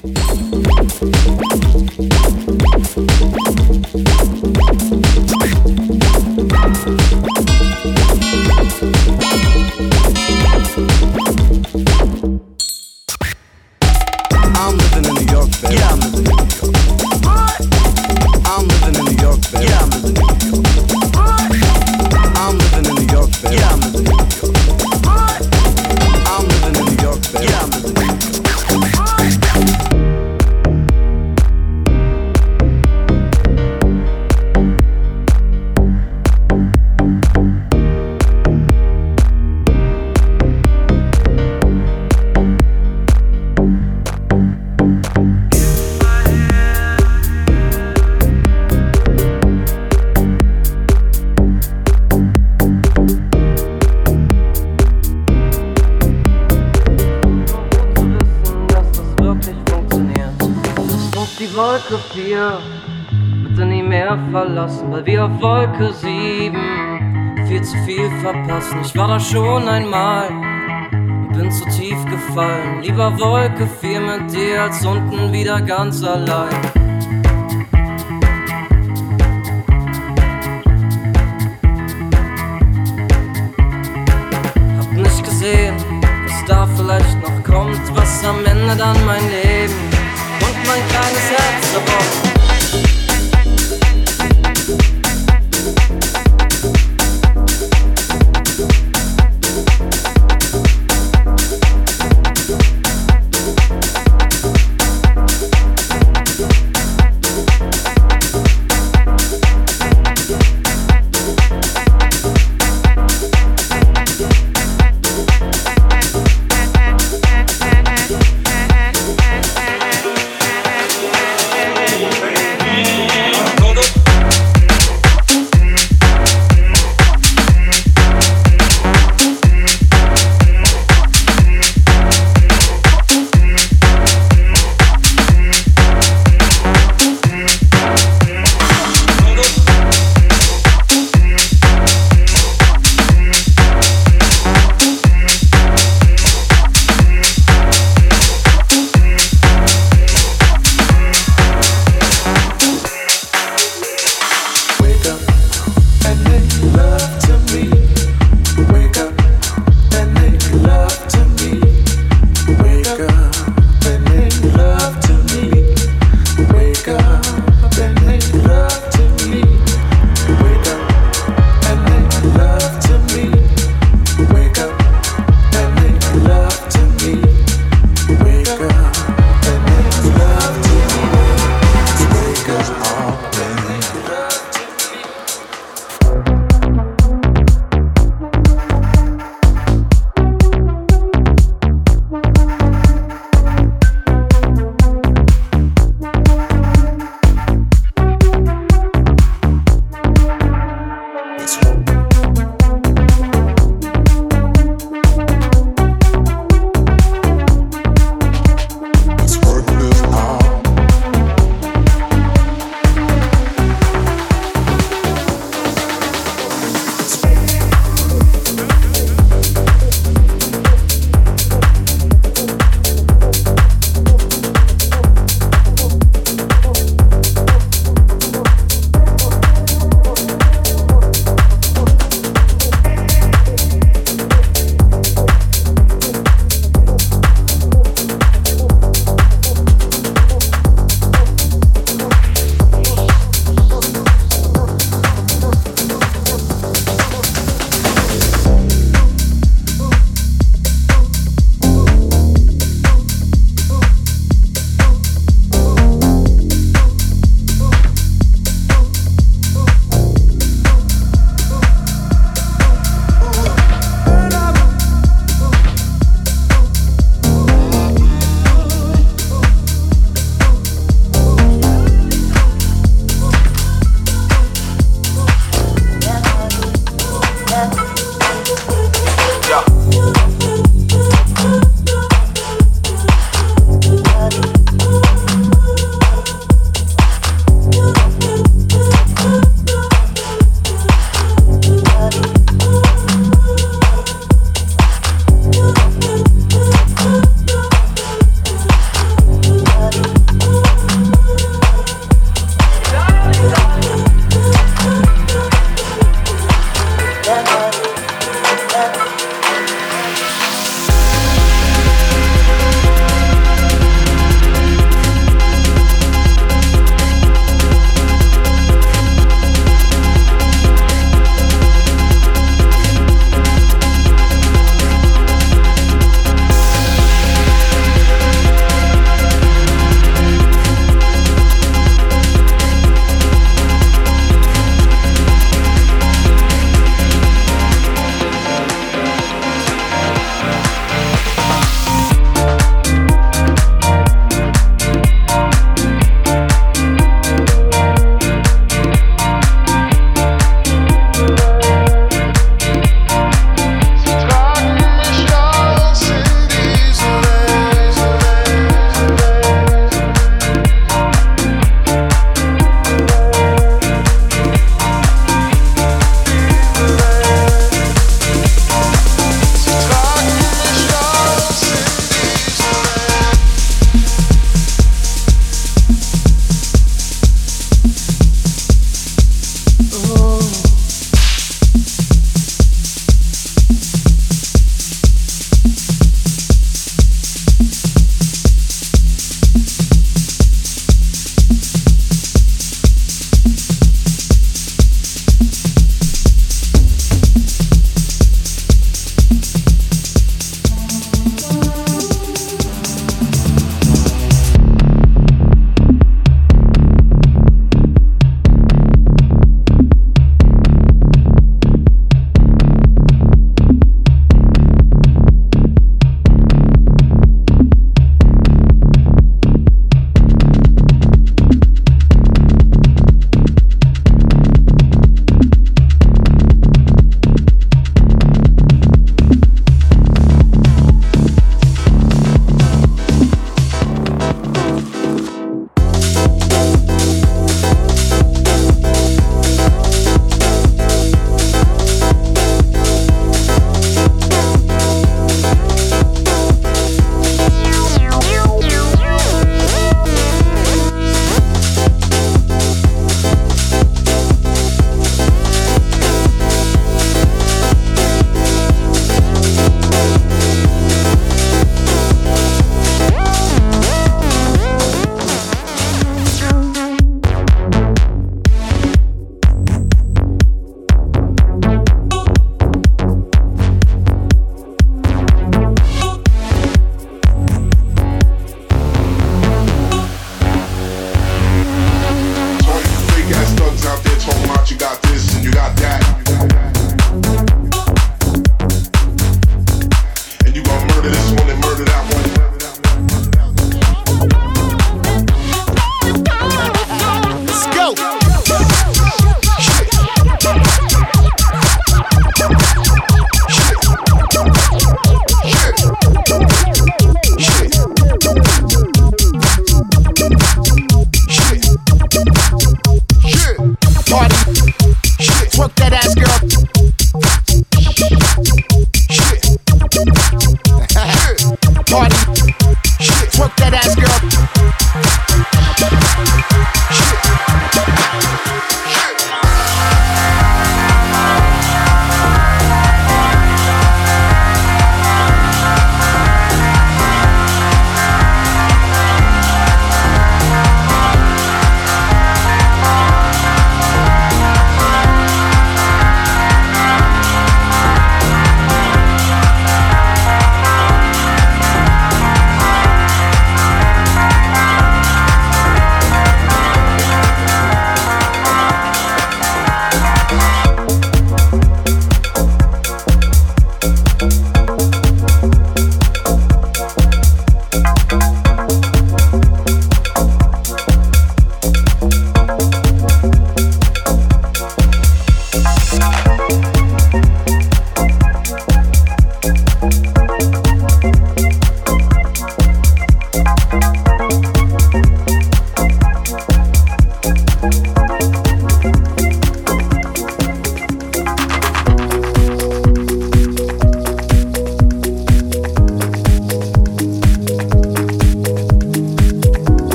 フフフフ。Wolke 4 bitte nie mehr verlassen, weil wir auf Wolke 7 viel zu viel verpassen. Ich war da schon einmal und bin zu tief gefallen. Lieber Wolke 4 mit dir als unten wieder ganz allein. Hab nicht gesehen, was da vielleicht noch kommt, was am Ende dann mein Leben my kind of sensible